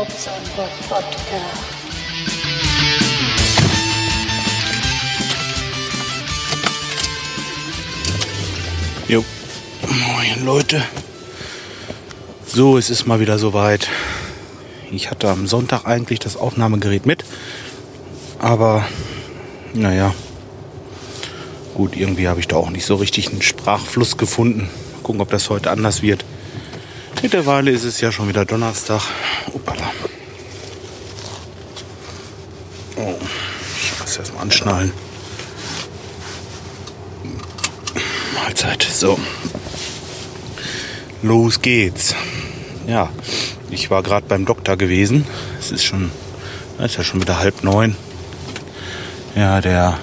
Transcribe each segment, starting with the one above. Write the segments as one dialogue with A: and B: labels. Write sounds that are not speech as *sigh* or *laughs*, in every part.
A: Bobson Bob Podcast.
B: Jo. Moin Leute. So, es ist mal wieder soweit. Ich hatte am Sonntag eigentlich das Aufnahmegerät mit. Aber, naja. Gut, irgendwie habe ich da auch nicht so richtig einen Sprachfluss gefunden. Mal gucken, ob das heute anders wird. Mittlerweile ist es ja schon wieder Donnerstag. Uppala. Oh, ich muss erst mal anschnallen. Mahlzeit. So. Los geht's. Ja, ich war gerade beim Doktor gewesen. Es ist schon, ist ja schon wieder halb neun. Ja, der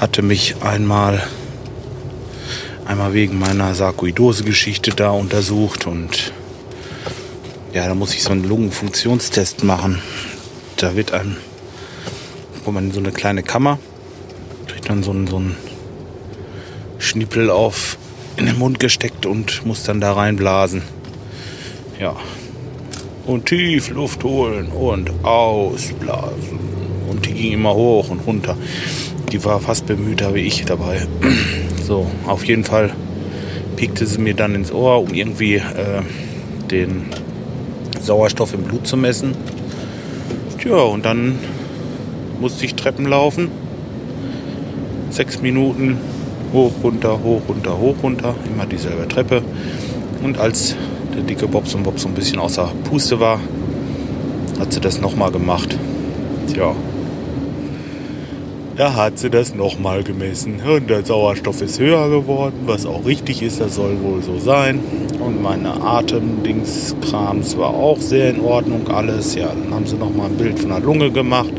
B: hatte mich einmal einmal wegen meiner Sarkoidose-Geschichte da untersucht und ja, da muss ich so einen Lungenfunktionstest machen. Da wird einem, wo man in so eine kleine Kammer, kriegt dann so einen, so einen Schnippel auf in den Mund gesteckt und muss dann da reinblasen. Ja. Und tief Luft holen und ausblasen. Und die ging immer hoch und runter. Die war fast bemühter wie ich dabei. So, auf jeden Fall piekte sie mir dann ins Ohr, um irgendwie äh, den Sauerstoff im Blut zu messen. Tja, und dann musste ich Treppen laufen. Sechs Minuten hoch, runter, hoch, runter, hoch, runter. Immer dieselbe Treppe. Und als der dicke Bobs und Bobs so ein bisschen außer Puste war, hat sie das nochmal gemacht. Tja, da hat sie das nochmal gemessen und der Sauerstoff ist höher geworden, was auch richtig ist, das soll wohl so sein. Und meine Atemdingskrams war auch sehr in Ordnung alles. Ja, dann haben sie nochmal ein Bild von der Lunge gemacht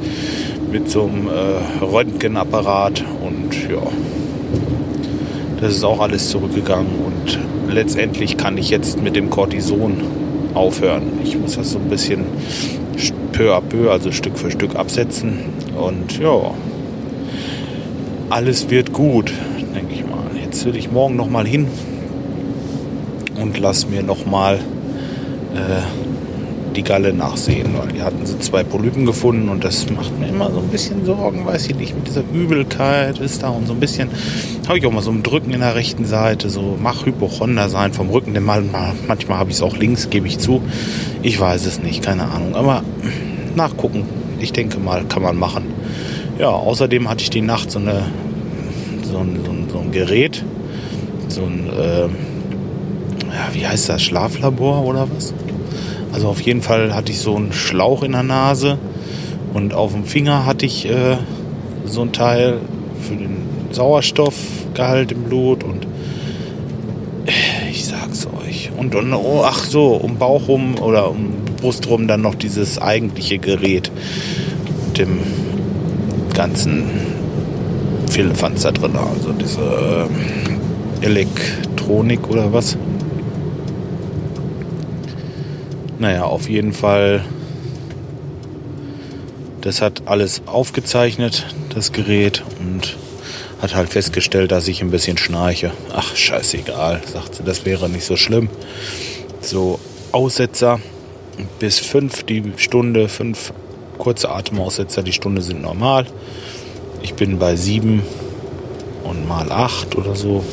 B: mit so einem äh, Röntgenapparat und ja, das ist auch alles zurückgegangen und letztendlich kann ich jetzt mit dem Cortison aufhören. Ich muss das so ein bisschen peu à peu, also Stück für Stück absetzen und ja, alles wird gut, denke ich mal. Jetzt will ich morgen noch mal hin und lass mir noch mal äh, die Galle nachsehen, weil die hatten sie zwei Polypen gefunden und das macht mir immer so ein bisschen Sorgen, weiß ich nicht, mit dieser Übelkeit ist da und so ein bisschen habe ich auch mal so ein Drücken in der rechten Seite, so mach Hypochonder sein vom Rücken, denn mal, manchmal habe ich es auch links, gebe ich zu. Ich weiß es nicht, keine Ahnung, aber nachgucken, ich denke mal, kann man machen. Ja, außerdem hatte ich die Nacht so, eine, so, ein, so, ein, so ein Gerät, so ein, äh, ja, wie heißt das, Schlaflabor oder was? Also auf jeden Fall hatte ich so einen Schlauch in der Nase und auf dem Finger hatte ich äh, so ein Teil für den Sauerstoffgehalt im Blut und ich sag's euch. Und, und oh, ach so, um Bauch rum oder um Brust rum dann noch dieses eigentliche Gerät mit dem ganzen Firlefanz da drin. Also diese äh, Elektronik oder was. Naja, auf jeden Fall. Das hat alles aufgezeichnet, das Gerät, und hat halt festgestellt, dass ich ein bisschen schnarche. Ach, scheißegal, sagt sie, das wäre nicht so schlimm. So, Aussetzer bis fünf die Stunde, fünf kurze Atemaussetzer, die Stunde sind normal. Ich bin bei sieben und mal acht oder so.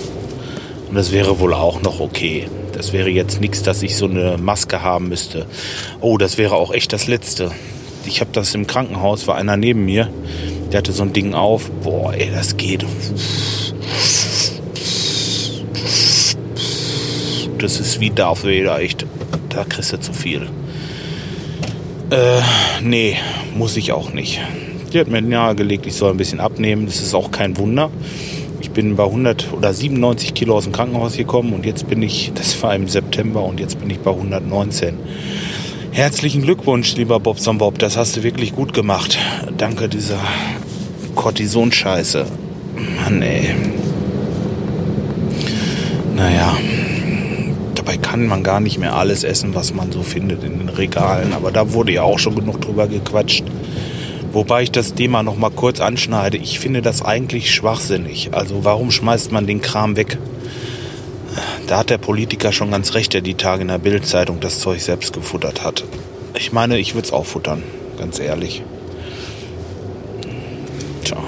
B: Und das wäre wohl auch noch okay. Das wäre jetzt nichts, dass ich so eine Maske haben müsste. Oh, das wäre auch echt das Letzte. Ich habe das im Krankenhaus, war einer neben mir, der hatte so ein Ding auf. Boah, ey, das geht. Das ist wie Darth Vader, echt. Da kriegst du zu viel. Äh, nee, muss ich auch nicht. Die hat mir nahegelegt, ich soll ein bisschen abnehmen. Das ist auch kein Wunder. Ich bin bei 100 oder 97 Kilo aus dem Krankenhaus gekommen und jetzt bin ich, *laughs* das war im September und jetzt bin ich bei 119. Herzlichen Glückwunsch, lieber Bobson Bob, das hast du wirklich gut gemacht. Danke dieser Cortison-Scheiße. Mann, ey. Naja, dabei kann man gar nicht mehr alles essen, was man so findet in den Regalen. Aber da wurde ja auch schon genug drüber gequatscht. Wobei ich das Thema noch mal kurz anschneide. Ich finde das eigentlich schwachsinnig. Also warum schmeißt man den Kram weg? da hat der Politiker schon ganz recht, der die Tage in der Bildzeitung das Zeug selbst gefuttert hat. Ich meine, ich würde es auch futtern, ganz ehrlich. Tja,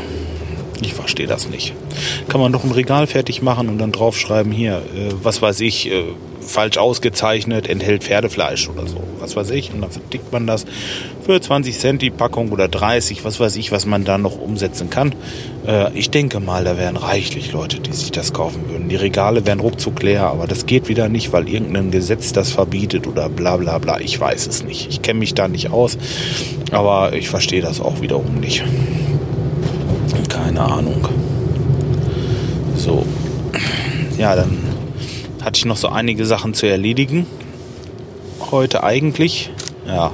B: ich verstehe das nicht. Kann man doch ein Regal fertig machen und dann draufschreiben, hier, äh, was weiß ich, äh, falsch ausgezeichnet, enthält Pferdefleisch oder so, was weiß ich. Und dann verdickt man das für 20 Cent die Packung oder 30, was weiß ich, was man da noch umsetzen kann. Äh, ich denke mal, da wären reichlich Leute, die sich das kaufen würden. Die Regale wären ruckzuck leer, aber das geht wieder nicht, weil irgendein Gesetz das verbietet oder bla bla bla. Ich weiß es nicht. Ich kenne mich da nicht aus, aber ich verstehe das auch wiederum nicht. Keine Ahnung. So. Ja, dann hatte ich noch so einige Sachen zu erledigen. Heute eigentlich. Ja.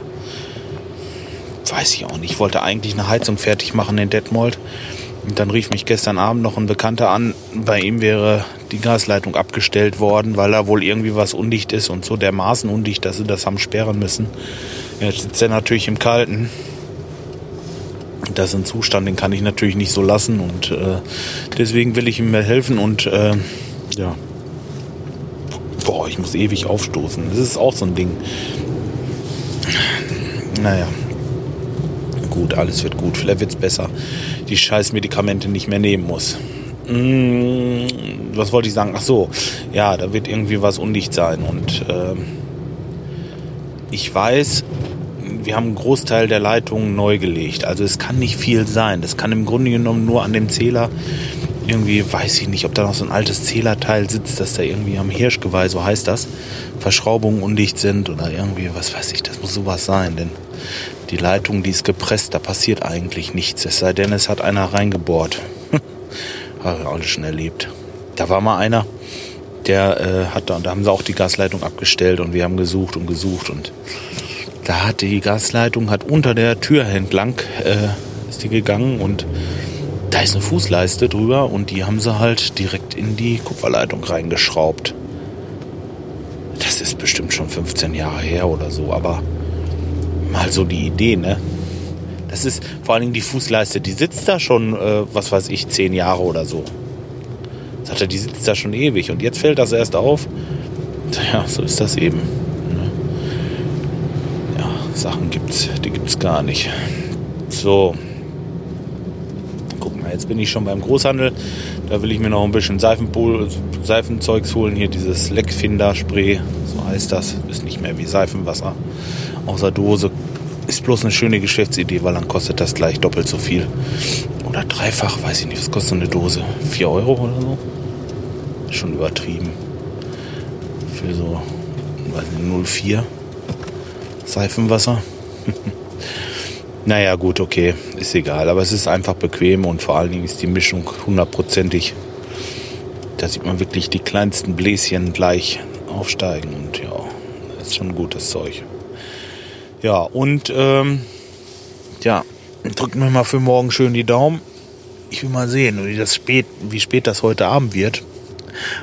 B: Weiß ich auch nicht. Ich wollte eigentlich eine Heizung fertig machen in Detmold. Und dann rief mich gestern Abend noch ein Bekannter an. Bei ihm wäre die Gasleitung abgestellt worden, weil da wohl irgendwie was undicht ist und so dermaßen undicht, dass sie das haben sperren müssen. Jetzt sitzt er natürlich im Kalten. Das ist ein Zustand, den kann ich natürlich nicht so lassen und äh, deswegen will ich ihm helfen und äh, ja, boah, ich muss ewig aufstoßen. Das ist auch so ein Ding. Naja. Gut, alles wird gut. Vielleicht wird es besser. Die scheiß Medikamente nicht mehr nehmen muss. Hm, was wollte ich sagen? Ach so, ja, da wird irgendwie was undicht sein. Und äh, ich weiß, wir haben einen Großteil der Leitungen neu gelegt. Also es kann nicht viel sein. Das kann im Grunde genommen nur an dem Zähler irgendwie, weiß ich nicht, ob da noch so ein altes Zählerteil sitzt, dass da irgendwie am Hirschgeweih, so heißt das, Verschraubungen undicht sind oder irgendwie, was weiß ich, das muss sowas sein, denn die Leitung, die ist gepresst, da passiert eigentlich nichts, es sei denn, es hat einer reingebohrt. *laughs* Habe ich alles schon erlebt. Da war mal einer, der äh, hat da, da haben sie auch die Gasleitung abgestellt und wir haben gesucht und gesucht und da hat die Gasleitung hat unter der Tür entlang äh, ist die gegangen und da ist eine Fußleiste drüber und die haben sie halt direkt in die Kupferleitung reingeschraubt. Das ist bestimmt schon 15 Jahre her oder so, aber mal so die Idee, ne? Das ist vor allen Dingen die Fußleiste, die sitzt da schon, äh, was weiß ich, 10 Jahre oder so. Sagt er, die sitzt da schon ewig und jetzt fällt das erst auf. Ja, so ist das eben. Sachen gibt's, die gibt's gar nicht. So, Jetzt bin ich schon beim Großhandel. Da will ich mir noch ein bisschen Seifenpool, Seifenzeugs holen. Hier dieses Leckfinder-Spray, so heißt das. Ist nicht mehr wie Seifenwasser. Außer Dose. Ist bloß eine schöne Geschäftsidee, weil dann kostet das gleich doppelt so viel. Oder dreifach, weiß ich nicht. Was kostet so eine Dose? 4 Euro oder so? Schon übertrieben. Für so, weiß nicht, 04 Seifenwasser. *laughs* Naja, gut, okay, ist egal. Aber es ist einfach bequem und vor allen Dingen ist die Mischung hundertprozentig. Da sieht man wirklich die kleinsten Bläschen gleich aufsteigen und ja, ist schon gutes Zeug. Ja, und ähm, ja, drückt mir mal für morgen schön die Daumen. Ich will mal sehen, wie, das spät, wie spät das heute Abend wird.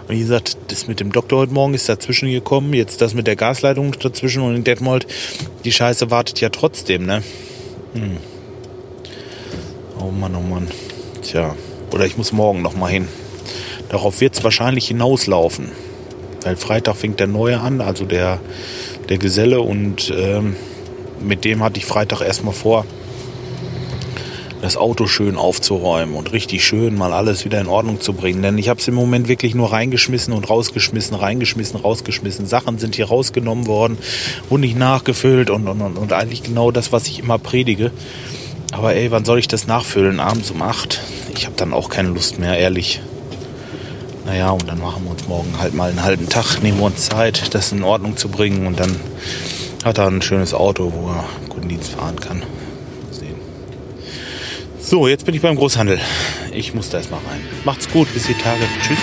B: Und wie gesagt, das mit dem Doktor heute Morgen ist dazwischen gekommen. Jetzt das mit der Gasleitung dazwischen und in Detmold. Die Scheiße wartet ja trotzdem, ne? Hm. Oh Mann, oh Mann. Tja, oder ich muss morgen noch mal hin. Darauf wird es wahrscheinlich hinauslaufen. Weil Freitag fängt der Neue an, also der, der Geselle. Und ähm, mit dem hatte ich Freitag erstmal vor, das Auto schön aufzuräumen und richtig schön mal alles wieder in Ordnung zu bringen. Denn ich habe es im Moment wirklich nur reingeschmissen und rausgeschmissen, reingeschmissen, rausgeschmissen. Sachen sind hier rausgenommen worden und nicht nachgefüllt und, und, und, und eigentlich genau das, was ich immer predige. Aber ey, wann soll ich das nachfüllen? Abends um acht? Ich habe dann auch keine Lust mehr, ehrlich. Naja, und dann machen wir uns morgen halt mal einen halben Tag, nehmen wir uns Zeit, das in Ordnung zu bringen und dann hat er ein schönes Auto, wo er guten Dienst fahren kann. So, jetzt bin ich beim Großhandel. Ich muss da erstmal rein. Macht's gut, bis die Tage. Tschüss.